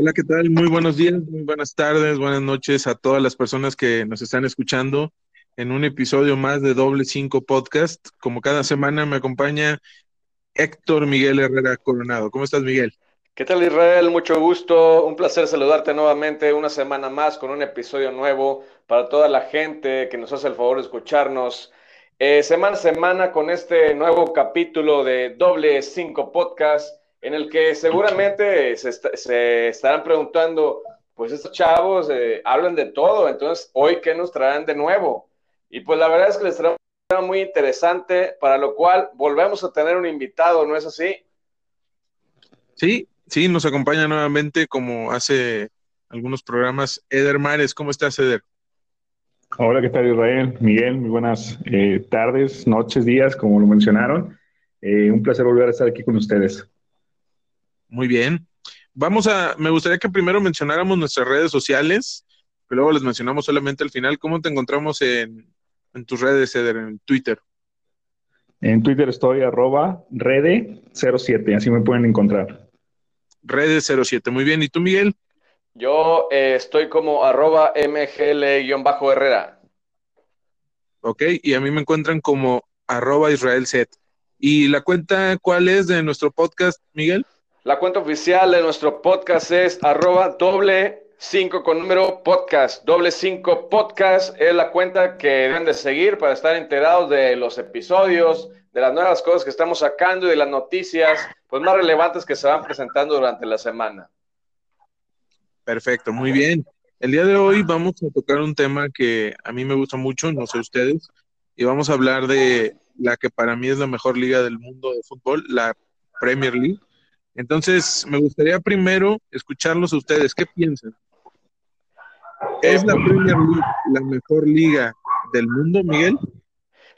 Hola, ¿qué tal? Muy buenos días, muy buenas tardes, buenas noches a todas las personas que nos están escuchando en un episodio más de Doble Cinco Podcast. Como cada semana me acompaña Héctor Miguel Herrera Coronado. ¿Cómo estás, Miguel? ¿Qué tal, Israel? Mucho gusto. Un placer saludarte nuevamente una semana más con un episodio nuevo para toda la gente que nos hace el favor de escucharnos eh, semana a semana con este nuevo capítulo de Doble Cinco Podcast en el que seguramente se, estarán preguntando, pues estos chavos eh, hablan de todo, entonces hoy qué nos traerán de nuevo. Y pues la verdad es que les traemos un tema muy interesante, para lo cual volvemos a tener un invitado, ¿no es así? Sí, sí, nos acompaña nuevamente como hace algunos programas Eder Mares. ¿Cómo estás, Eder? Hola, ¿qué tal Israel? Miguel, muy buenas eh, tardes, noches, días, como lo mencionaron. Eh, un placer volver a estar aquí con ustedes. Muy bien. Vamos a, me gustaría que primero mencionáramos nuestras redes sociales, que luego les mencionamos solamente al final. ¿Cómo te encontramos en, tus redes, Eder, en Twitter? En Twitter estoy arroba rede07, así me pueden encontrar. Rede07, muy bien. ¿Y tú, Miguel? Yo eh, estoy como arroba mgl-herrera. Ok, y a mí me encuentran como arroba israelset. ¿Y la cuenta cuál es de nuestro podcast, Miguel? La cuenta oficial de nuestro podcast es arroba doble cinco con número podcast. Doble cinco podcast es la cuenta que deben de seguir para estar enterados de los episodios, de las nuevas cosas que estamos sacando y de las noticias pues, más relevantes que se van presentando durante la semana. Perfecto, muy bien. El día de hoy vamos a tocar un tema que a mí me gusta mucho, no sé ustedes, y vamos a hablar de la que para mí es la mejor liga del mundo de fútbol, la Premier League. Entonces, me gustaría primero escucharlos a ustedes. ¿Qué piensan? ¿Es la Premier League la mejor liga del mundo, Miguel?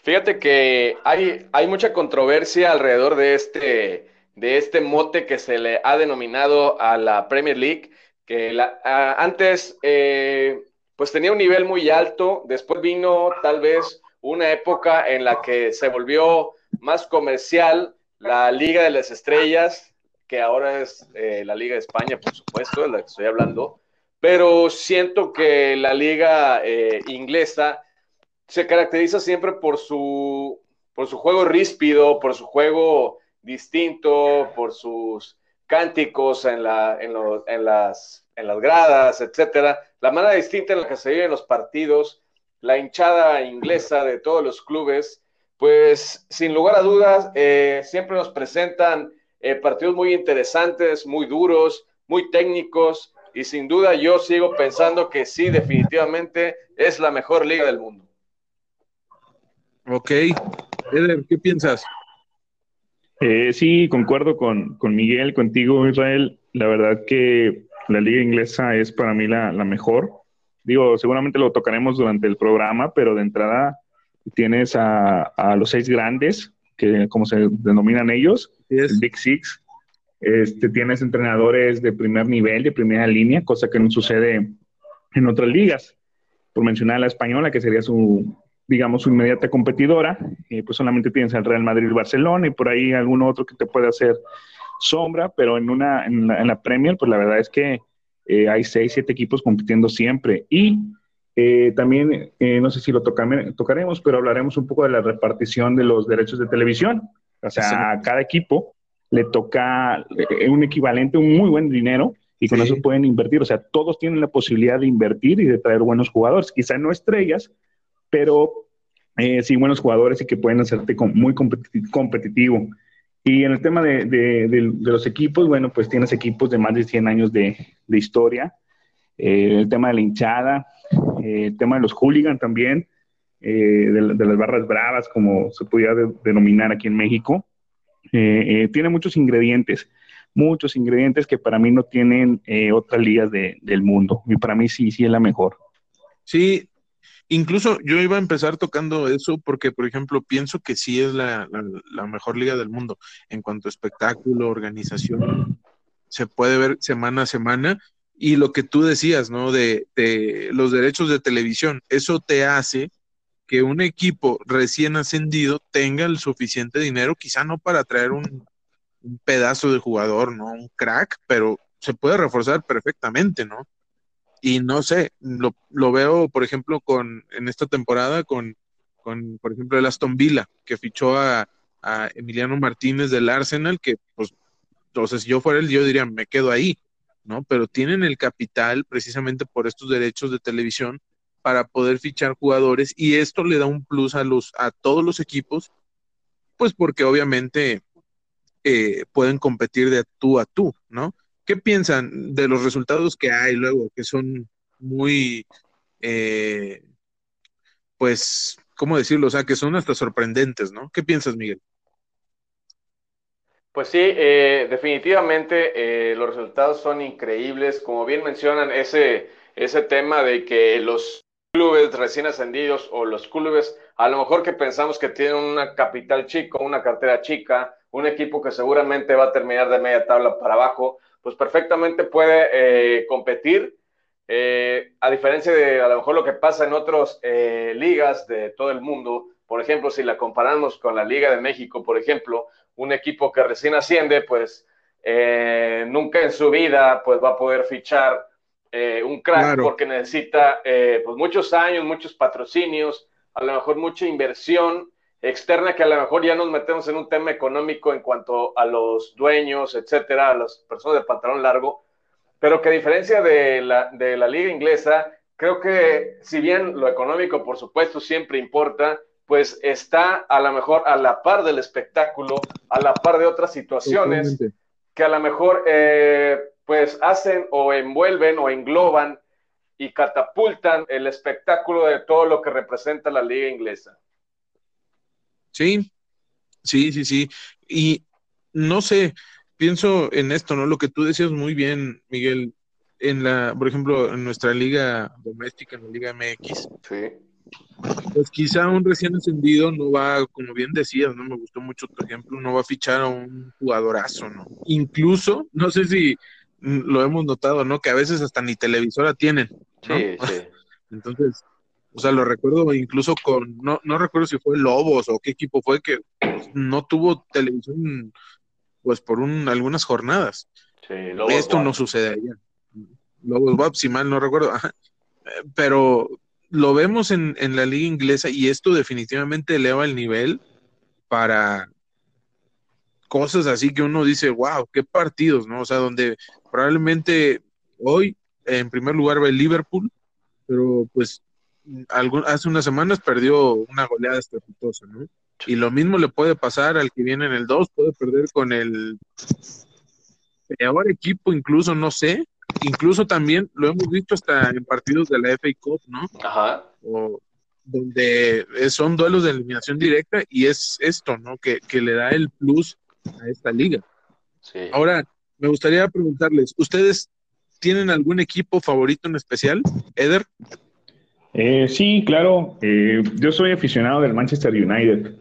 Fíjate que hay, hay mucha controversia alrededor de este, de este mote que se le ha denominado a la Premier League, que la, antes eh, pues tenía un nivel muy alto, después vino tal vez una época en la que se volvió más comercial la Liga de las Estrellas, que ahora es eh, la Liga de España, por supuesto, de la que estoy hablando, pero siento que la liga eh, inglesa se caracteriza siempre por su, por su juego ríspido, por su juego distinto, por sus cánticos en, la, en, en, las, en las gradas, etcétera, la manera distinta en la que se viven los partidos, la hinchada inglesa de todos los clubes, pues sin lugar a dudas, eh, siempre nos presentan eh, partidos muy interesantes, muy duros, muy técnicos, y sin duda yo sigo pensando que sí, definitivamente es la mejor liga del mundo. Ok. Eder, ¿qué piensas? Eh, sí, concuerdo con, Miguel, contigo, Israel. La verdad que la liga inglesa es para mí la, mejor. Digo, seguramente lo tocaremos durante el programa, pero de entrada tienes a, a los seis grandes, que como se denominan ellos, Big Six. Este, tienes entrenadores de primer nivel, de primera línea, cosa que no sucede en otras ligas. Por mencionar la española, que sería su, digamos, su inmediata competidora, eh, pues solamente tienes al Real Madrid Barcelona y por ahí algún otro que te puede hacer sombra, pero en, una, en, la, Premier, pues la verdad es que eh, hay seis, siete equipos compitiendo siempre. Y eh, también, no sé si lo tocaremos, pero hablaremos un poco de la repartición de los derechos de televisión. O sea, a cada equipo le toca eh, un equivalente, un muy buen dinero, y con eso pueden invertir. O sea, todos tienen la posibilidad de invertir y de traer buenos jugadores. Quizá no estrellas, pero eh, sí buenos jugadores y que pueden hacerte muy competitivo. Y en el tema de, los equipos, bueno, pues tienes equipos de más de 100 años de, historia. Eh, el tema de la hinchada, el tema de los hooligans también. Eh, de, las barras bravas, como se podía denominar aquí en México, eh, eh, tiene muchos ingredientes, muchos ingredientes que para mí no tienen otras ligas del mundo. Y para mí sí, sí es la mejor. Sí, incluso yo iba a empezar tocando eso porque, por ejemplo, pienso que sí es la, mejor liga del mundo en cuanto a espectáculo, organización, se puede ver semana a semana. Y lo que tú decías, ¿no? De, de los derechos de televisión, eso te hace que un equipo recién ascendido tenga el suficiente dinero, quizá no para traer un, pedazo de jugador, no un crack, pero se puede reforzar perfectamente, ¿no? Y no sé, lo, lo veo, por ejemplo, con en esta temporada con, con, por ejemplo, el Aston Villa, que fichó a, a Emiliano Martínez del Arsenal, que pues, entonces si yo fuera él, yo diría, me quedo ahí, ¿no? Pero tienen el capital precisamente por estos derechos de televisión para poder fichar jugadores y esto le da un plus a los a todos los equipos, pues porque obviamente eh, pueden competir de tú a tú, ¿no? ¿Qué piensan de los resultados que hay luego, que son muy, eh, pues, ¿cómo decirlo? O sea, que son hasta sorprendentes, ¿no? ¿Qué piensas, Miguel? Pues sí, eh, definitivamente los resultados son increíbles. Como bien mencionan, ese, ese tema de que los clubes recién ascendidos o los clubes a lo mejor que pensamos que tienen una capital chico, una cartera chica, un equipo que seguramente va a terminar de media tabla para abajo, pues perfectamente puede eh, competir. Eh, a diferencia de a lo mejor lo que pasa en otras eh, ligas de todo el mundo, por ejemplo, si la comparamos con la Liga de México, por ejemplo, un equipo que recién asciende, pues nunca en su vida pues va a poder fichar un crack porque necesita pues muchos años, muchos patrocinios, a lo mejor mucha inversión externa que a lo mejor ya nos metemos en un tema económico en cuanto a los dueños, etcétera, a las personas de pantalón largo, pero que a diferencia de la, de la liga inglesa, creo que si bien lo económico, por supuesto, siempre importa, pues está a lo mejor a la par del espectáculo, a la par de otras situaciones que a lo mejor eh, pues hacen o envuelven o engloban y catapultan el espectáculo de todo lo que representa la liga inglesa. Sí, sí, sí, sí. Y no sé, pienso en esto, ¿no? Lo que tú decías muy bien, Miguel, en la, por ejemplo, en nuestra liga doméstica, en la Liga MX. Sí. Pues quizá un recién ascendido no va, como bien decías, no me gustó mucho tu ejemplo, no va a fichar a un jugadorazo, ¿no? Incluso, no sé si lo hemos notado, ¿no? Que a veces hasta ni televisora tienen. Sí, sí. Entonces, o sea, lo recuerdo incluso con, no, no recuerdo si fue Lobos o qué equipo fue que no tuvo televisión pues por un, algunas jornadas. Sí, Esto no sucedería. Lobos Bob, si mal no recuerdo. Pero lo vemos en, en la liga inglesa y esto definitivamente eleva el nivel para cosas así que uno dice, wow, qué partidos, ¿no? O sea, donde probablemente hoy en primer lugar va el Liverpool, pero pues hace unas semanas perdió una goleada estrepitosa, ¿no? Y lo mismo le puede pasar al que viene en el 2, puede perder con el peor equipo, incluso, no sé. Incluso también lo hemos visto hasta en partidos de la FA Cup, ¿no? Ajá. O, donde son duelos de eliminación directa y es esto, ¿no? Que, que le da el plus a esta liga. Sí. Ahora, me gustaría preguntarles, ¿ustedes tienen algún equipo favorito en especial, Eder? Eh, sí, claro. Eh, yo soy aficionado del Manchester United.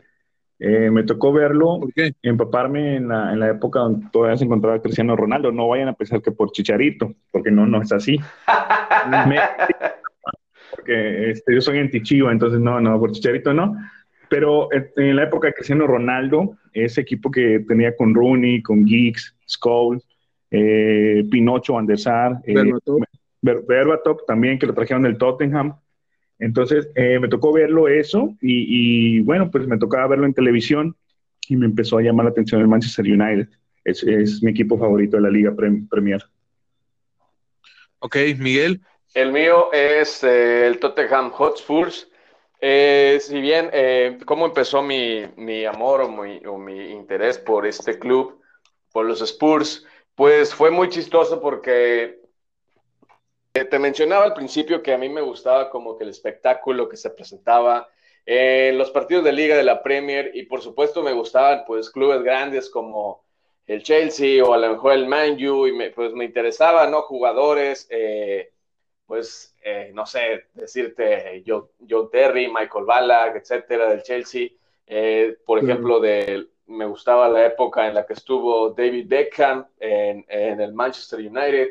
Eh, me tocó verlo, empaparme en la, en la, época donde todavía se encontraba Cristiano Ronaldo. No vayan a pensar que por Chicharito, porque no, no es así. porque este, yo soy anti-Chivo, entonces no, no, por Chicharito no. Pero en la época de Cristiano Ronaldo, ese equipo que tenía con Rooney, con Giggs, Scholes, Pinocho, Van der Berbatov también, que lo trajeron del Tottenham. Entonces eh, me tocó verlo eso y, bueno, pues me tocaba verlo en televisión y me empezó a llamar la atención el Manchester United. Es, mi equipo favorito de la Liga Premier. Ok, Miguel. El mío es eh, el Tottenham Hotspurs. Eh, si bien, ¿cómo empezó mi, amor o mi, o mi interés por este club, por los Spurs? Pues fue muy chistoso porque eh, te mencionaba al principio que a mí me gustaba como que el espectáculo que se presentaba en los partidos de liga de la Premier y por supuesto me gustaban pues clubes grandes como el Chelsea o a lo mejor el Man U y me, pues me interesaba, ¿no? Jugadores, eh, pues eh, no sé, decirte John, Terry, Michael Ballack, etcétera, del Chelsea. por ejemplo, de, me gustaba la época en la que estuvo David Beckham en, en el Manchester United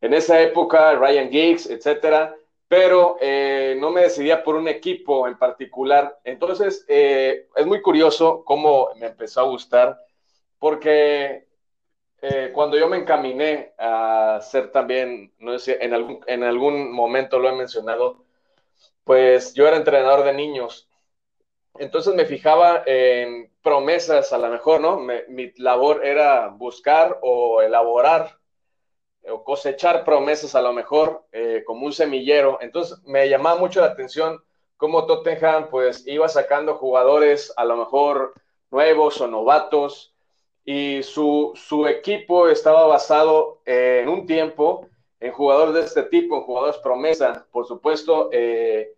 en esa época, Ryan Giggs, etcétera, pero eh, no me decidía por un equipo en particular. Entonces, eh, es muy curioso cómo me empezó a gustar, porque eh, cuando yo me encaminé a ser también, no sé, en algún, en algún momento lo he mencionado, pues yo era entrenador de niños. Entonces me fijaba en promesas a lo mejor, ¿no? mi labor era buscar o elaborar o cosechar promesas a lo mejor eh, como un semillero. Entonces me llamaba mucho la atención cómo Tottenham pues iba sacando jugadores a lo mejor nuevos o novatos y su, su equipo estaba basado en un tiempo en jugadores de este tipo, en jugadores promesa, por supuesto, eh,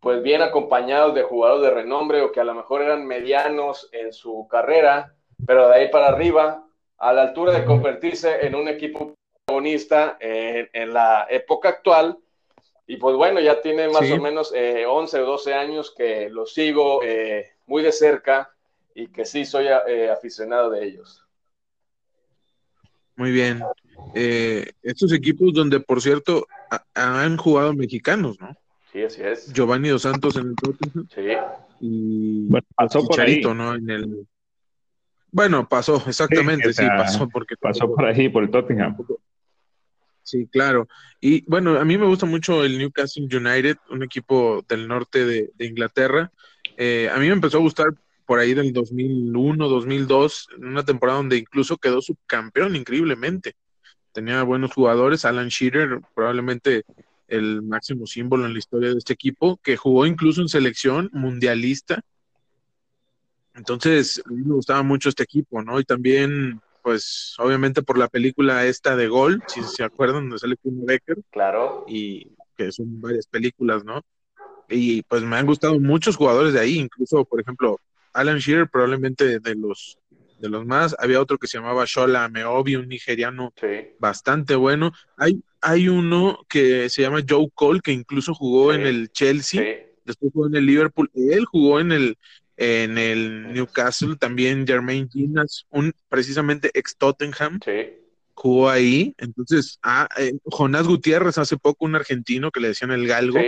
pues bien acompañados de jugadores de renombre o que a lo mejor eran medianos en su carrera, pero de ahí para arriba, a la altura de convertirse en un equipo protagonista en, la época actual. Y pues bueno, ya tiene más o menos eh, 11 o 12 años que lo sigo eh, muy de cerca y que sí soy eh, aficionado de ellos. Muy bien. Eh, estos equipos donde, por cierto, han jugado mexicanos, ¿no? Sí, así es. Giovanni Dos Santos en el Tottenham. Sí. Y bueno, pasó por ahí. ¿no? En el... Bueno, pasó, exactamente, sí, pasó porque pasó por ahí, por el Tottenham. Sí, claro. Y bueno, a mí me gusta mucho el Newcastle United, un equipo del norte de, Inglaterra. Eh, a mí me empezó a gustar por ahí del 2001, 2002, en una temporada donde incluso quedó subcampeón increíblemente. Tenía buenos jugadores, Alan Shearer, probablemente el máximo símbolo en la historia de este equipo, que jugó incluso en selección mundialista. Entonces, a mí me gustaba mucho este equipo, ¿no? Y también pues obviamente por la película esta de Gol, si se acuerdan, donde sale Kim Becker. Claro. Y que son varias películas, ¿no? Y pues me han gustado muchos jugadores de ahí, incluso, por ejemplo, Alan Shearer, probablemente de los de los más. Había otro que se llamaba Shola Meobi, un nigeriano bastante bueno. Hay, hay uno que se llama Joe Cole, que incluso jugó en el Chelsea, después jugó en el Liverpool. Él jugó en el, en el Newcastle, también Jermaine Ginas, un precisamente ex Tottenham, jugó ahí. Entonces, ah, eh, Jonás Gutiérrez hace poco, un argentino que le decían el galgo.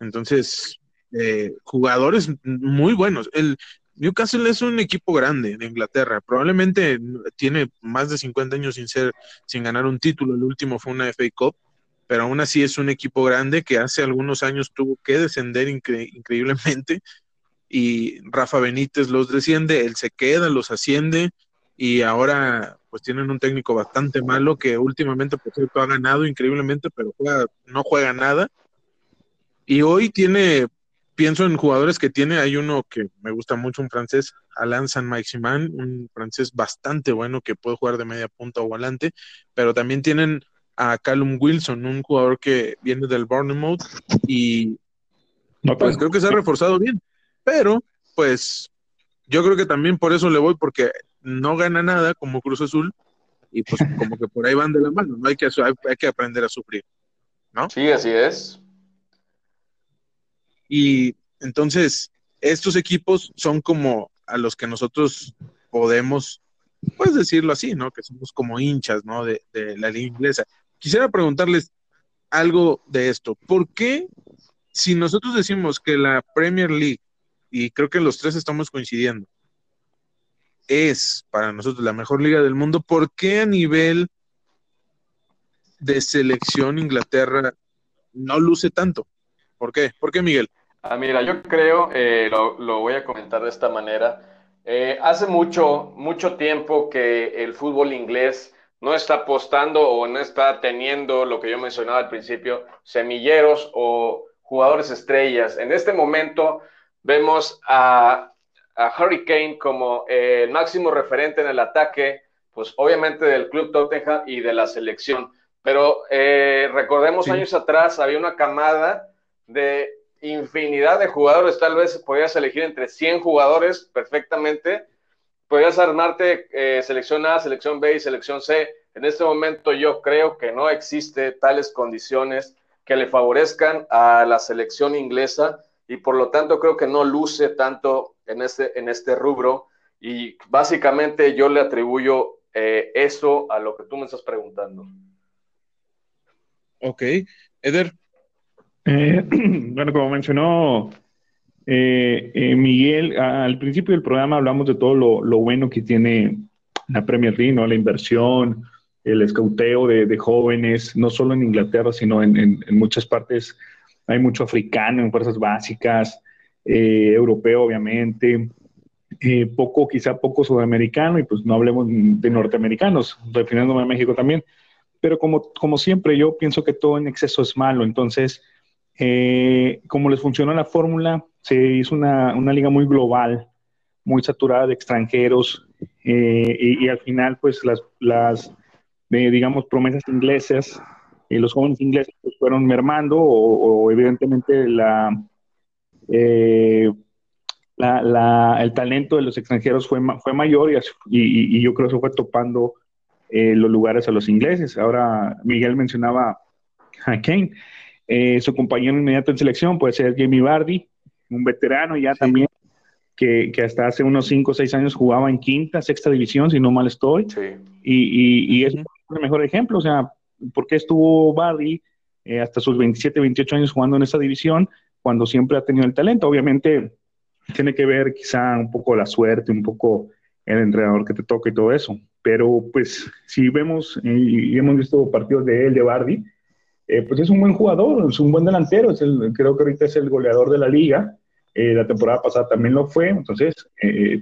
Entonces, eh, jugadores muy buenos. El Newcastle es un equipo grande de Inglaterra. Probablemente tiene más de 50 años sin ser, sin ganar un título. El último fue una FA Cup, pero aún así es un equipo grande que hace algunos años tuvo que descender increíblemente y Rafa Benítez los desciende, él se queda, los asciende y ahora pues tienen un técnico bastante malo que últimamente por cierto ha ganado increíblemente, pero no juega nada. Y hoy tiene, pienso en jugadores que tiene, hay uno que me gusta mucho, un francés, Alain Saint-Maximin, un francés bastante bueno que puede jugar de media punta o volante, pero también tienen a Callum Wilson, un jugador que viene del Bournemouth y pues creo que se ha reforzado bien pero pues yo creo que también por eso le voy, porque no gana nada como Cruz Azul y pues como que por ahí van de la mano, ¿no? Hay que, hay, que aprender a sufrir, ¿no? Sí, así es. Y entonces, estos equipos son como a los que nosotros podemos, pues decirlo así, ¿no? Que somos como hinchas, ¿no? De, de la liga inglesa. Quisiera preguntarles algo de esto. ¿Por qué, si nosotros decimos que la Premier League y creo que los tres estamos coincidiendo, es para nosotros la mejor liga del mundo, ¿por qué a nivel de selección Inglaterra no luce tanto? ¿Por qué? ¿Por qué, Miguel? Ah, mira, yo creo, eh, lo, voy a comentar de esta manera. Eh, hace mucho, mucho tiempo que el fútbol inglés no está apostando o no está teniendo lo que yo mencionaba al principio, semilleros o jugadores estrellas. En este momento, Vemos a, a Hurricane como el máximo referente en el ataque, pues obviamente del club Tottenham y de la selección. Pero eh, recordemos años atrás había una camada de infinidad de jugadores, tal vez podías elegir entre 100 jugadores perfectamente, podías armarte eh, selección A, selección B y selección C. En este momento yo creo que no existe tales condiciones que le favorezcan a la selección inglesa y por lo tanto creo que no luce tanto en este, en este rubro y básicamente yo le atribuyo eh, eso a lo que tú me estás preguntando. Ok, Eder. Eh, bueno, como mencionó eh, Miguel, al principio del programa hablamos de todo lo, bueno que tiene la Premier League, ¿no? La inversión, el escauteo de, jóvenes, no solo en Inglaterra, sino en, muchas partes. Hay mucho africano en fuerzas básicas, eh, europeo, obviamente, eh, poco, quizá poco sudamericano, y pues no hablemos de norteamericanos, refiriéndome a México también. Pero como, como siempre, yo pienso que todo en exceso es malo. Entonces, eh, como les funcionó la fórmula, se hizo una, una, liga muy global, muy saturada de extranjeros, y, al final, pues las, las de, digamos, promesas inglesas, y los jóvenes ingleses pues, fueron mermando o, evidentemente eh, la, la, el talento de los extranjeros fue, fue mayor y, yo creo que se fue topando eh, los lugares a los ingleses. Ahora Miguel mencionaba a Kane, eh, su compañero inmediato en selección puede ser Jamie Vardy, un veterano ya también que, que, hasta hace unos 5 o 6 años jugaba en quinta, sexta división, si no mal estoy. Y, y, y, es el mejor ejemplo, o sea, ¿por qué estuvo Barry eh, hasta sus 27, 28 años jugando en esa división cuando siempre ha tenido el talento? Obviamente tiene que ver quizá un poco la suerte, un poco el entrenador que te toca y todo eso, pero pues si vemos y, hemos visto partidos de él, de Bardi, eh, pues es un buen jugador, es un buen delantero, es el, creo que ahorita es el goleador de la liga, eh, la temporada pasada también lo fue, entonces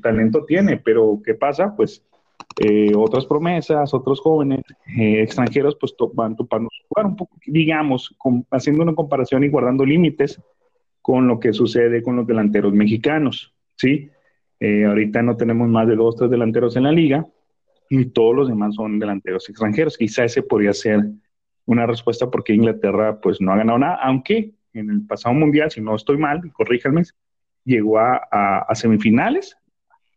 talento tiene, pero ¿qué pasa? Pues eh, otras promesas, otros jóvenes eh, extranjeros, pues van topando jugar un poco, digamos, haciendo una comparación y guardando límites con lo que sucede con los delanteros mexicanos, ¿sí? Eh, ahorita no tenemos más de dos, tres delanteros en la liga y todos los demás son delanteros extranjeros. Quizá ese podría ser una respuesta porque Inglaterra pues no ha ganado nada, aunque en el pasado mundial, si no estoy mal, corríjanme, llegó a, semifinales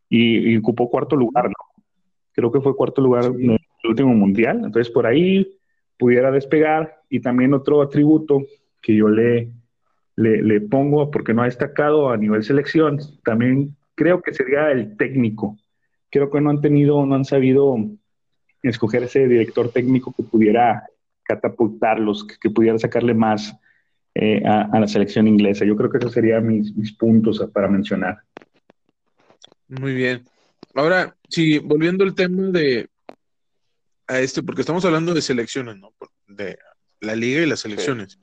y, y, ocupó cuarto lugar, ¿no? creo que fue cuarto lugar en el último mundial, entonces por ahí pudiera despegar y también otro atributo que yo le, le, pongo porque no ha destacado a nivel selección, también creo que sería el técnico. Creo que no han tenido, no han sabido escoger ese director técnico que pudiera catapultarlos, que, pudiera sacarle más eh, a, la selección inglesa. Yo creo que esos serían mis, mis puntos para mencionar. Muy bien. Ahora, sí, volviendo al tema de a este, porque estamos hablando de selecciones, ¿no? De la liga y las selecciones.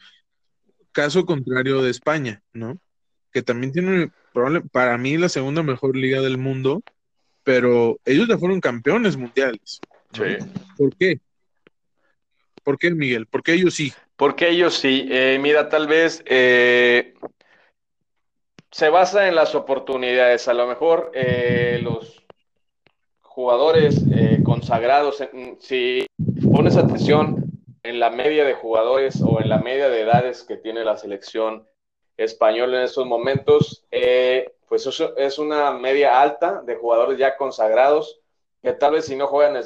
Caso contrario de España, ¿no? Que también tiene para mí la segunda mejor liga del mundo, pero ellos ya fueron campeones mundiales. Sí. ¿Por qué? ¿Por qué, Miguel? ¿Por qué ellos sí? Porque ellos sí. Eh, mira, tal vez eh, se basa en las oportunidades. A lo mejor eh, los jugadores eh, consagrados, si pones atención en la media de jugadores o en la media de edades que tiene la selección española en estos momentos, eh, pues eso es una media alta de jugadores ya consagrados que tal vez si no juegan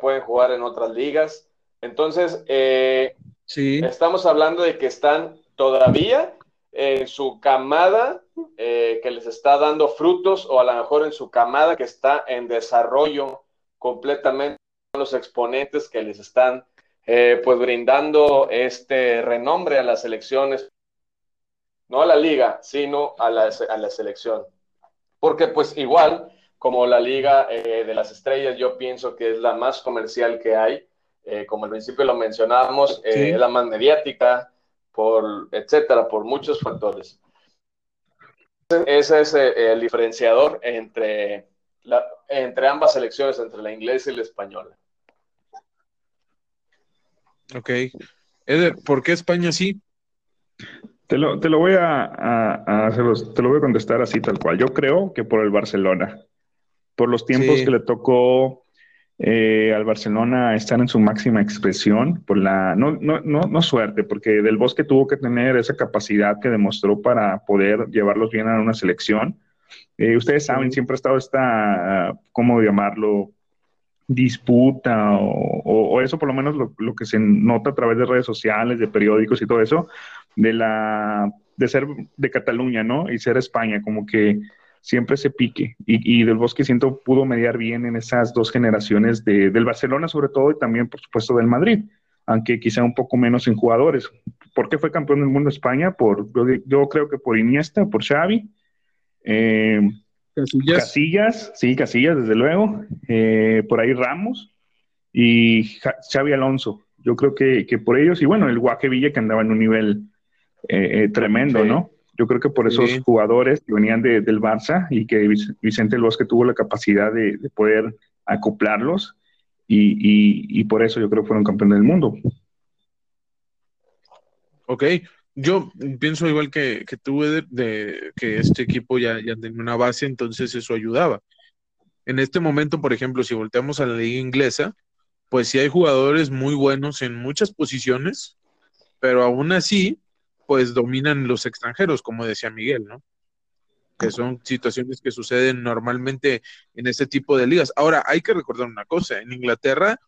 pueden jugar en otras ligas. Entonces, eh, sí. estamos hablando de que están todavía en su camada eh, que les está dando frutos o a lo mejor en su camada que está en desarrollo completamente los exponentes que les están eh, pues brindando este renombre a las elecciones, no a la liga, sino a la, a la selección. Porque pues igual como la liga eh, de las estrellas, yo pienso que es la más comercial que hay, como al principio lo mencionábamos, es la más mediática, por, etcétera, por muchos factores. Ese es eh, el diferenciador entre, la, entre ambas selecciones, entre la inglesa y la española. Ok. Eder, ¿por qué España sí? Te lo, te lo voy a, a, te lo voy a contestar así tal cual. Yo creo que por el Barcelona, por los tiempos que le tocó eh, al Barcelona estar en su máxima expresión, por la, no, no, no, no, suerte, porque Del Bosque tuvo que tener esa capacidad que demostró para poder llevarlos bien a una selección. Eh, ustedes saben, siempre ha estado esta, ¿cómo llamarlo? disputa o, eso por lo menos lo, lo, que se nota a través de redes sociales, de periódicos y todo eso, de la de ser de Cataluña, ¿no? Y ser España, como que siempre se pique. Y, Del Bosque siento pudo mediar bien en esas dos generaciones de, del Barcelona sobre todo y también por supuesto del Madrid, aunque quizá un poco menos en jugadores. ¿Por qué fue campeón del mundo España? Por, yo, creo que por Iniesta, por Xavi. Eh, Casillas. Casillas, sí, Casillas, desde luego. Eh, por ahí Ramos y Xavi Alonso. Yo creo que, por ellos, y bueno, el Guaje Villa que andaba en un nivel eh, eh, tremendo, ¿no? Yo creo que por esos jugadores que venían del Barça y que Vicente El Bosque tuvo la capacidad de, poder acoplarlos y, por eso yo creo que fueron campeones del mundo. Ok, yo pienso igual que, que tú, de que este equipo ya, ya tenía una base, entonces eso ayudaba. En este momento, por ejemplo, si volteamos a la liga inglesa, pues sí hay jugadores muy buenos en muchas posiciones, pero aún así pues dominan los extranjeros, como decía Miguel, ¿no? Que son situaciones que suceden normalmente en este tipo de ligas. Ahora, hay que recordar una cosa, en Inglaterra,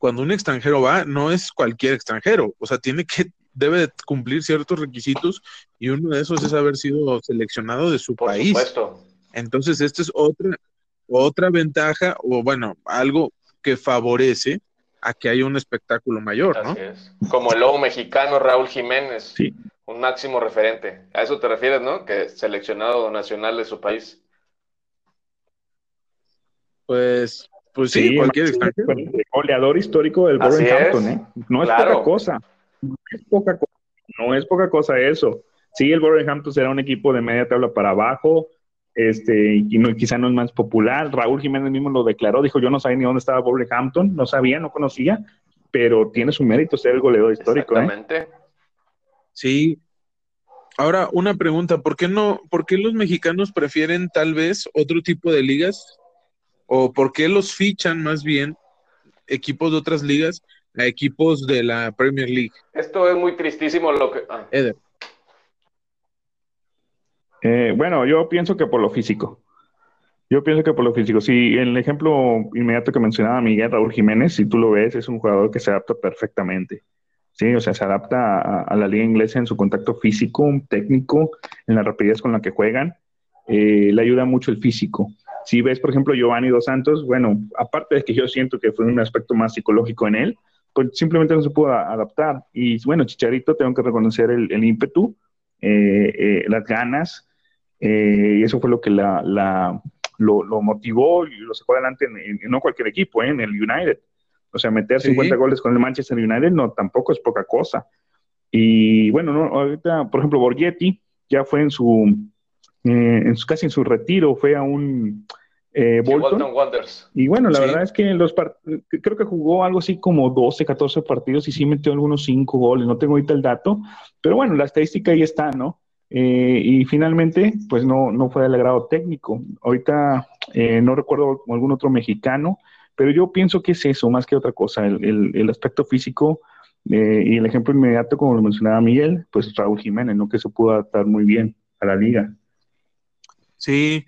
cuando un extranjero va, no es cualquier extranjero, o sea, tiene que, debe cumplir ciertos requisitos y uno de esos es haber sido seleccionado de su Por país. Supuesto. Entonces, esta es otra, otra ventaja, o bueno, algo que favorece a que haya un espectáculo mayor, Así Es. Como el lobo mexicano Raúl Jiménez, un máximo referente. A eso te refieres, ¿no? Que seleccionado nacional de su país. Pues, pues sí, cualquier extranjero. Goleador histórico del Wolverhampton, ¿eh? No es poca cosa. No es poca cosa. No es poca cosa eso. Sí, el Wolverhampton será un equipo de media tabla para abajo, este, y no, quizá no es más popular. Raúl Jiménez mismo lo declaró, dijo, yo no sabía ni dónde estaba Hampton, no sabía, no conocía, pero tiene su mérito ser el goleador histórico. ¿eh? Exactamente. Sí. Ahora, una pregunta, ¿por qué no, por qué los mexicanos prefieren tal vez otro tipo de ligas? ¿O por qué los fichan más bien equipos de otras ligas a equipos de la Premier League? Esto es muy tristísimo lo que... Ah. Eder. Eh, bueno, yo pienso que por lo físico. Yo pienso que por lo físico. Si el ejemplo inmediato que mencionaba Miguel Raúl Jiménez, si tú lo ves, es un jugador que se adapta perfectamente. Sí, o sea, se adapta a, la liga inglesa en su contacto físico, técnico, en la rapidez con la que juegan. Eh, le ayuda mucho el físico. Si ves, por ejemplo, Giovanni Dos Santos, bueno, aparte de que yo siento que fue un aspecto más psicológico en él, pues simplemente no se pudo adaptar. Y bueno, Chicharito, tengo que reconocer el, ímpetu, eh, las ganas, eh, y eso fue lo que la, lo, motivó y lo sacó adelante en, no cualquier equipo, ¿eh? en el United. O sea, meter 50 goles con el Manchester United no tampoco es poca cosa. Y bueno, no, ahorita, por ejemplo, Borghetti ya fue en su, eh, en su casi en su retiro, fue a un eh, Bolton. Y bueno, la verdad es que los creo que jugó algo así como 12, 14 partidos y sí metió algunos 5 goles, no tengo ahorita el dato, pero bueno, la estadística ahí está, ¿no? Eh, y finalmente, pues no, no fue del agrado técnico. Ahorita eh, no recuerdo algún otro mexicano, pero yo pienso que es eso, más que otra cosa, el, el, aspecto físico eh, y el ejemplo inmediato, como lo mencionaba Miguel, pues Raúl Jiménez, ¿no? Que se pudo adaptar muy bien a la liga. Sí,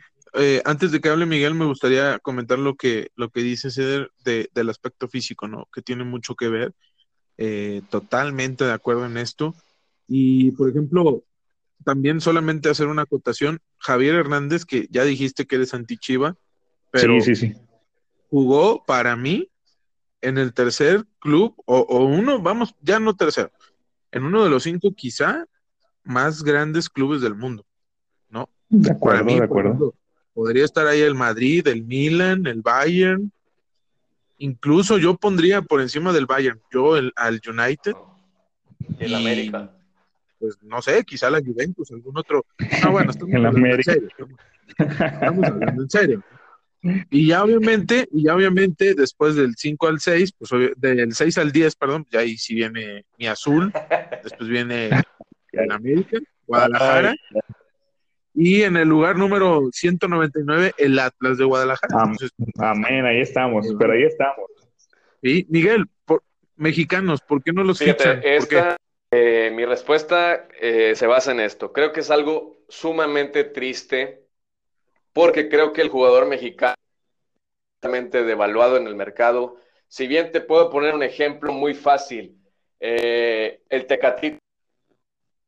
antes de que hable Miguel, me gustaría comentar lo que, lo que dice Ceder de, del aspecto físico, ¿no? Que tiene mucho que ver. totalmente de acuerdo en esto. Y, por ejemplo, también solamente hacer una acotación. Javier Hernández, que ya dijiste que eres anti-Chiva, pero sí, sí, sí. jugó para mí en el tercer club, o, uno, vamos, ya no tercero, en uno de los cinco quizá más grandes clubes del mundo, ¿no? De acuerdo, de acuerdo. podría estar ahí el Madrid, el Milan, el Bayern. Incluso yo pondría por encima del Bayern, yo el, al United. Y el América pues no sé, quizá la Juventus, algún otro. No, bueno, estamos hablando en serio. Estamos, hablando en serio. Y ya obviamente, y ya obviamente después del 5 al 6, pues del 6 al 10, perdón, ya ahí sí viene mi azul, después viene en América, Guadalajara, y en el lugar número 199, el Atlas de Guadalajara. amén, ahí estamos, pero ahí estamos. Y Miguel, mexicanos, ¿por qué no los fichan? Eh, mi respuesta eh, se basa en esto. Creo que es algo sumamente triste porque creo que el jugador mexicano es devaluado en el mercado. Si bien te puedo poner un ejemplo muy fácil, eh, el Tecatito.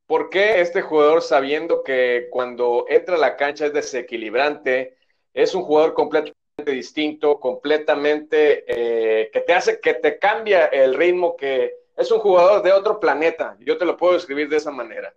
¿Por qué este jugador, sabiendo que cuando entra a la cancha es desequilibrante, es un jugador completamente distinto, completamente que te hace que te cambia el ritmo que es un jugador de otro planeta. Yo te lo puedo escribir de esa manera.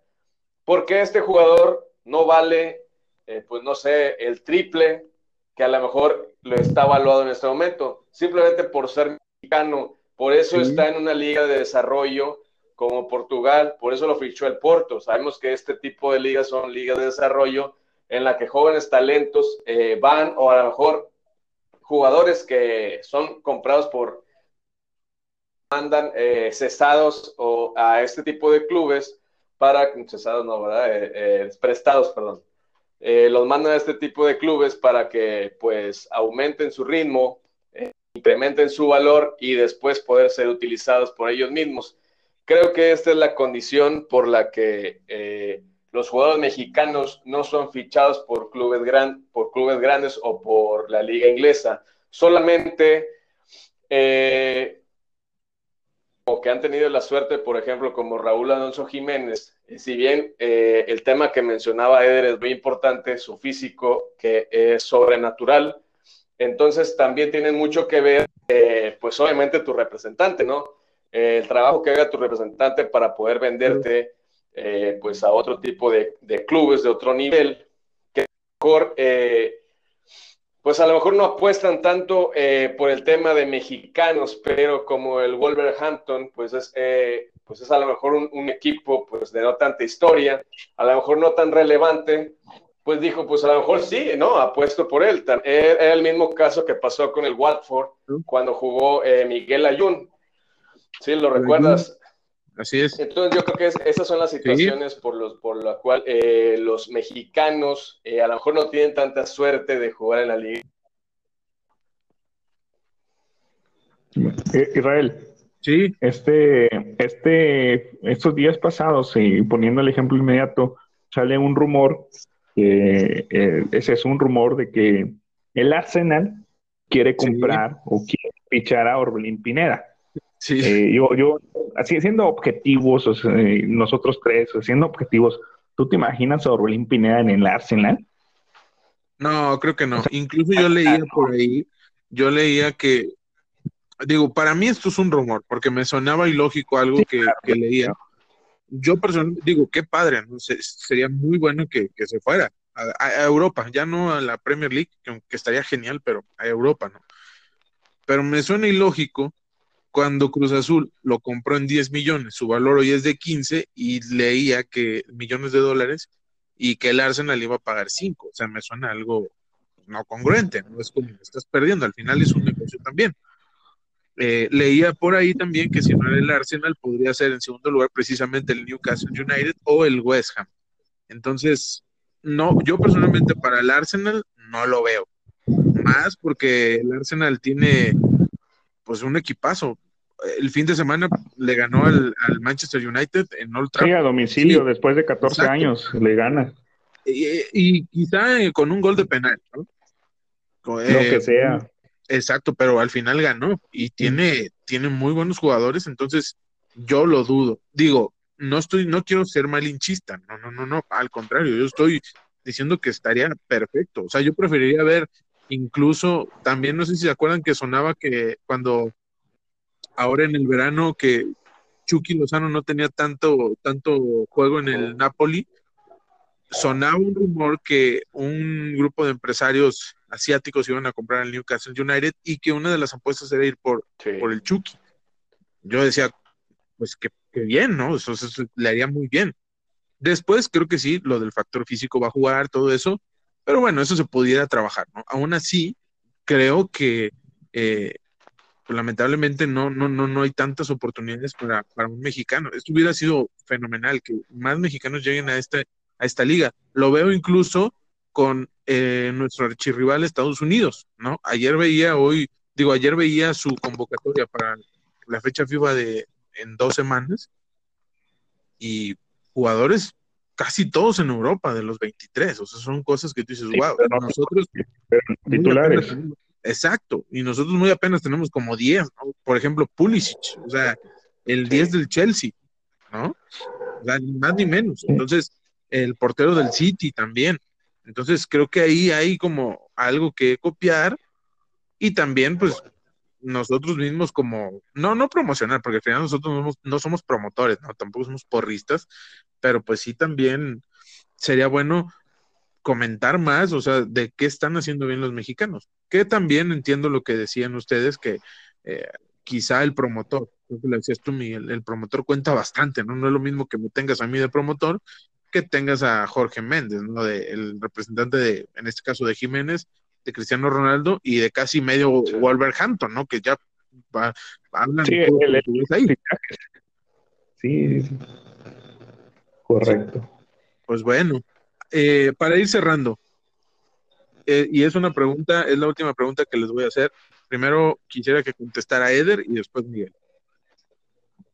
¿Por qué este jugador no vale eh, pues no sé, el triple que a lo mejor lo está evaluado en este momento, simplemente por ser mexicano. Por eso está en una liga de desarrollo como Portugal, por eso lo fichó el Porto. Sabemos que este tipo de ligas son ligas de desarrollo en la que jóvenes talentos eh, van o a lo mejor jugadores que son comprados por mandan eh, cesados o a este tipo de clubes para cesados no verdad eh, prestados perdón. Los mandan a este tipo de clubes para que pues aumenten su ritmo incrementen su valor y después poder ser utilizados por ellos mismos. Creo que esta es la condición por la que los jugadores mexicanos no son fichados por clubes, gran, por clubes grandes o por la liga inglesa, solamente eh, o que han tenido la suerte, por ejemplo, como Raúl Alonso Jiménez, si bien eh, el tema que mencionaba Eder es muy importante, su físico que es sobrenatural, entonces también tiene mucho que ver, eh, pues obviamente tu representante, ¿no? el trabajo que haga tu representante para poder venderte eh, pues a otro tipo de, clubes de otro nivel, que mejor, eh, pues a lo mejor no apuestan tanto eh, por el tema de mexicanos, pero como el Wolverhampton, pues es, pues es a lo mejor un, equipo pues de no tanta historia, a lo mejor no tan relevante, pues dijo, pues a lo mejor sí, ¿no? Apuesto por él. Era el mismo caso que pasó con el Watford cuando jugó Miguel Ayun. ¿Sí? ¿Lo recuerdas? Así es. Entonces yo creo que esas son las situaciones por, los, por la cual eh, los mexicanos eh, a lo mejor no tienen tanta suerte de jugar en la liga. Eh, Israel. Sí. Este, este, estos días pasados, y poniendo el ejemplo inmediato, sale un rumor, ese es un rumor de que el Arsenal quiere comprar o quiere fichar a Orbelín Pineda. Sí. Eh, yo, yo, así siendo objetivos, nosotros tres, siendo objetivos, ¿tú te imaginas a Orbelín Pineda en el Arsenal? No, creo que no. Incluso yo leía por ahí, yo leía que, digo, para mí esto es un rumor, porque me sonaba ilógico algo que, leía. Yo personalmente digo, qué padre, ¿no? sería muy bueno que, se fuera a, Europa, ya no a la Premier League, que, que estaría genial, pero a Europa, ¿no? Pero me suena ilógico cuando Cruz Azul lo compró en 10 millones, su valor hoy es de 15 y leía que millones de dólares y que el Arsenal iba a pagar 5. O sea, me suena algo no congruente, no es como estás perdiendo, al final es un negocio también. Eh, leía por ahí también que si no era el Arsenal, podría ser en segundo lugar precisamente el Newcastle United o el West Ham. Entonces, no, yo personalmente para el Arsenal no lo veo. Más porque el Arsenal tiene pues un equipazo el fin de semana le ganó al, Manchester United en Old Trafford. Sí, a domicilio, después de 14 años, le gana. Y, quizá eh, con un gol de penal, ¿no? Lo que eh, sea. Exacto, pero al final ganó y tiene, tiene muy buenos jugadores, entonces yo lo dudo. Digo, no estoy, no quiero ser malinchista, no, no, no, no, al contrario, yo estoy diciendo que estaría perfecto. O sea, yo preferiría ver incluso, también no sé si se acuerdan que sonaba que cuando ahora en el verano que Chucky Lozano no tenía tanto, tanto juego en el Napoli, sonaba un rumor que un grupo de empresarios asiáticos iban a comprar al Newcastle United y que una de las apuestas era ir por, por el Chucky. Yo decía, pues que, bien, ¿no? Eso, le haría muy bien. Después creo que sí, lo del factor físico va a jugar, todo eso, pero bueno, eso se pudiera trabajar, ¿no? Aún así, creo que eh, pues, lamentablemente no, no, no, no hay tantas oportunidades para, un mexicano. Esto hubiera sido fenomenal, que más mexicanos lleguen a, este, a esta liga. Lo veo incluso con eh, nuestro archirrival Estados Unidos, ¿no? Ayer veía hoy, digo, ayer veía su convocatoria para la fecha FIFA de en dos semanas y jugadores casi todos en Europa de los 23, o sea, son cosas que tú dices, wow, nosotros titulares. Exacto, y nosotros muy apenas tenemos como 10, Por ejemplo, Pulisic, o sea, el 10 del Chelsea, ¿no? O sea, ni más ni menos. Entonces, el portero del City también. Entonces, creo que ahí hay como algo que copiar y también, pues, nosotros mismos como, no, no promocionar, porque al final nosotros no somos, no somos promotores, ¿no? Tampoco somos porristas, pero pues sí también sería bueno comentar más, o sea, de qué están haciendo bien los mexicanos. Que también entiendo lo que decían ustedes, que eh, quizá el promotor, creo que le decías tú, Miguel, el promotor cuenta bastante, ¿no? No es lo mismo que me tengas a mí de promotor que tengas a Jorge Méndez, ¿no? De, el representante de, en este caso de Jiménez, de Cristiano Ronaldo y de casi medio Wolverhampton, ¿no? Que ya va, hablan sí, ahí. Sí, sí, correcto. Pues bueno, eh, para ir cerrando, eh, y es una pregunta, es la última pregunta que les voy a hacer. Primero quisiera que contestara Eder y después Miguel.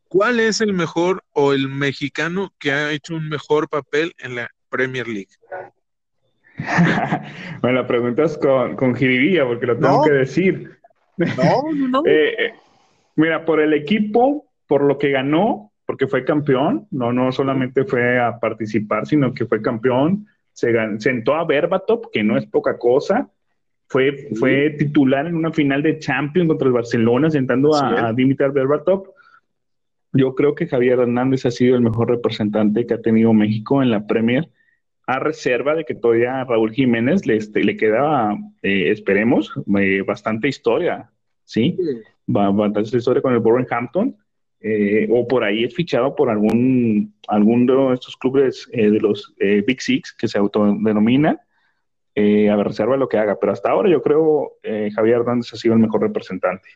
¿Cuál es el mejor o el mexicano que ha hecho un mejor papel en la Premier League? Me la preguntas con, con porque lo tengo que decir. No, no. Eh, mira, por el equipo, por lo que ganó, porque fue campeón, no, no solamente fue a participar, sino que fue campeón, se sentó a Berbatov, que no es poca cosa, fue, fue titular en una final de Champions contra el Barcelona, sentando a, Dimitar Berbatov. Yo creo que Javier Hernández ha sido el mejor representante que ha tenido México en la Premier, a reserva de que todavía Raúl Jiménez le, este, le queda, eh, esperemos, eh, bastante historia, ¿sí? Va, bastante historia con el Hampton eh, o por ahí es fichado por algún, algún de estos clubes eh, de los eh, Big Six que se autodenominan, a reserva de lo que haga. Pero hasta ahora yo creo Javier Hernández ha sido el mejor representante.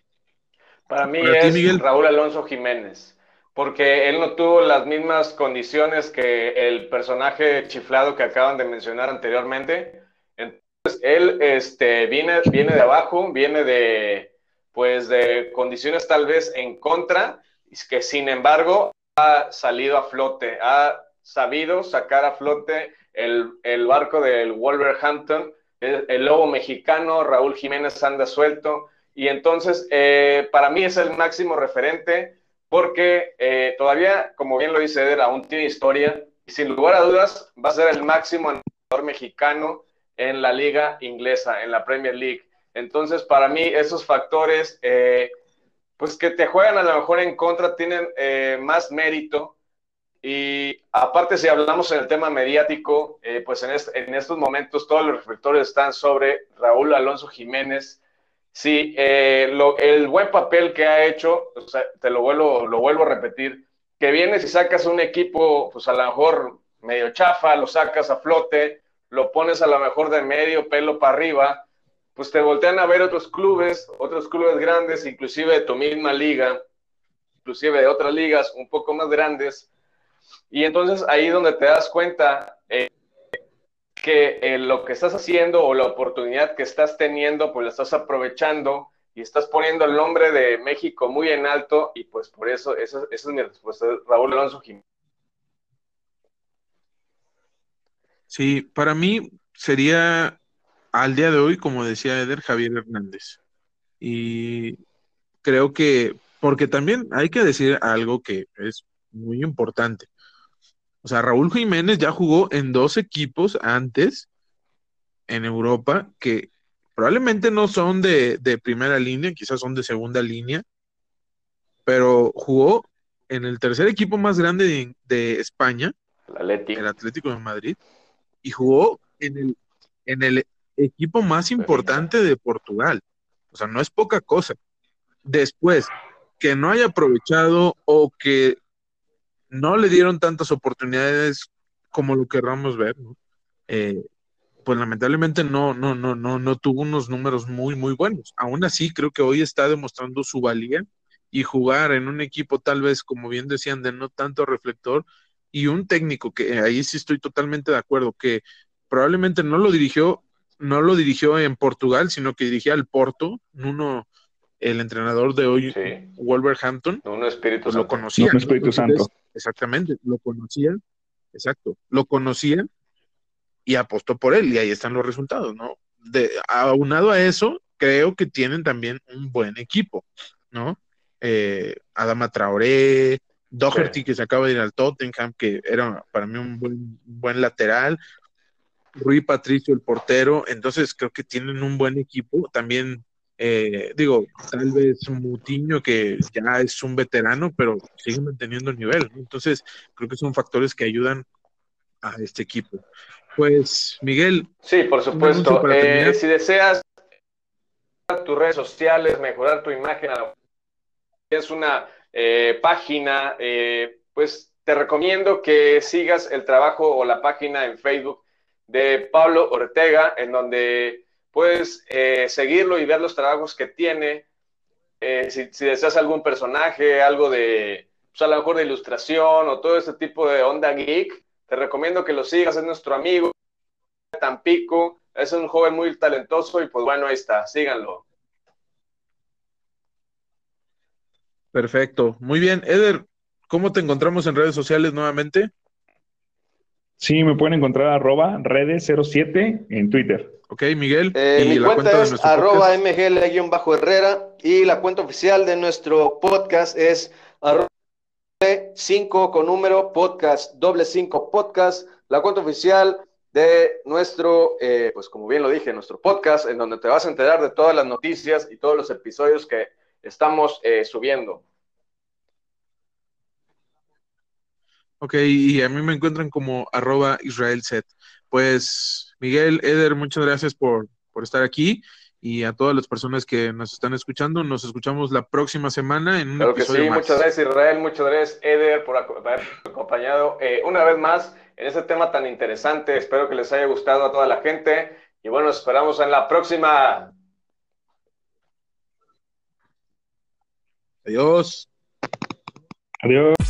Para mí es Raúl Alonso Jiménez, porque él no tuvo las mismas condiciones que el personaje chiflado que acaban de mencionar anteriormente. Entonces, él este, viene, viene de abajo, viene de, pues, de condiciones tal vez en contra, que sin embargo ha salido a flote, ha sabido sacar a flote el, barco del Wolverhampton, el, lobo mexicano, Raúl Jiménez anda suelto, y entonces eh, para mí es el máximo referente porque eh, todavía, como bien lo dice Eder, aún tiene historia, y sin lugar a dudas va a ser el máximo entrenador mexicano en la liga inglesa, en la Premier League. Entonces, para mí, esos factores eh, pues que te juegan a lo mejor en contra tienen eh, más mérito. Y aparte, si hablamos en el tema mediático, eh, pues en, estos momentos todos los reflectores están sobre Raúl Alonso Jiménez. Sí, eh, el buen papel que ha hecho, te lo vuelvo, lo vuelvo a repetir, que vienes y sacas un equipo, pues a lo mejor medio chafa, lo sacas a flote, lo pones a lo mejor de medio pelo para arriba, pues te voltean a ver otros clubes, otros clubes grandes, inclusive de tu misma liga, inclusive de otras ligas un poco más grandes. Y entonces ahí donde te das cuenta eh, que eh, lo que estás haciendo o la oportunidad que estás teniendo, pues la estás aprovechando y estás poniendo el nombre de México muy en alto y pues por eso, esa, esa es mi respuesta, Raúl Alonso Jiménez. Sí, para mí sería al día de hoy, como decía Eder, Javier Hernández. Y creo que, porque también hay que decir algo que es muy importante. O sea, Raúl Jiménez ya jugó en dos equipos antes en Europa que probablemente no son de, primera línea, quizás son de segunda línea, pero jugó en el tercer equipo más grande de, España, el Atlético. de Madrid, y jugó en el, en el equipo más importante de Portugal. O sea, no es poca cosa. Después, que no haya aprovechado o que no le dieron tantas oportunidades como lo querramos ver, eh, pues lamentablemente no, no, no, no, no tuvo unos números muy, muy buenos. Aún así, creo que hoy está demostrando su valía y jugar en un equipo tal vez, como bien decían, de no tanto reflector y un técnico que ahí sí estoy totalmente de acuerdo, que probablemente no lo dirigió no lo dirigió en Portugal, sino que dirigía al Porto, Nuno, el entrenador de hoy, Wolverhampton, Nuno Espíritu pues lo conocía. Espíritu Santo. Exactamente, lo conocía, exacto, lo conocía y apostó por él, y ahí están los resultados, ¿no? De, aunado a eso, creo que tienen también un buen equipo, ¿no? Eh, Adama Traoré, Doherty, que se acaba de ir al Tottenham, que era para mí un buen, buen lateral, Rui Patricio, el portero, entonces creo que tienen un buen equipo. También, eh, digo, tal vez Mutiño, que ya es un veterano, pero sigue manteniendo el nivel. Entonces, creo que son factores que ayudan a este equipo. Pues, Miguel. Sí, por supuesto. Eh, si deseas tus redes sociales, mejorar tu imagen, es una eh, página, eh, pues te recomiendo que sigas el trabajo o la página en Facebook de Pablo Ortega, en donde puedes seguirlo y ver los trabajos que tiene. Si, si, deseas algún personaje, algo de, pues a lo mejor de ilustración o todo ese tipo de onda geek, te recomiendo que lo sigas, es nuestro amigo Tampico, es un joven muy talentoso y pues bueno, ahí está, síganlo. Perfecto, muy bien. Eder, ¿cómo te encontramos en redes sociales nuevamente? Sí, me pueden encontrar arroba redes07 en Twitter. Ok, Miguel. Eh, mi cuenta, es arroba mgl-herrera y la cuenta oficial de nuestro podcast es arroba 5 con número podcast, doble 5 podcast. La cuenta oficial de nuestro, eh, pues como bien lo dije, nuestro podcast, en donde te vas a enterar de todas las noticias y todos los episodios que estamos eh, subiendo. Ok, y a mí me encuentran como arroba israelset. Pues Miguel, Eder, muchas gracias por, por estar aquí y a todas las personas que nos están escuchando. Nos escuchamos la próxima semana en un claro que sí, muchas gracias Israel, muchas gracias Eder por haber acompañado eh, una vez más en este tema tan interesante. Espero que les haya gustado a toda la gente y bueno, esperamos en la próxima. Adiós. Adiós.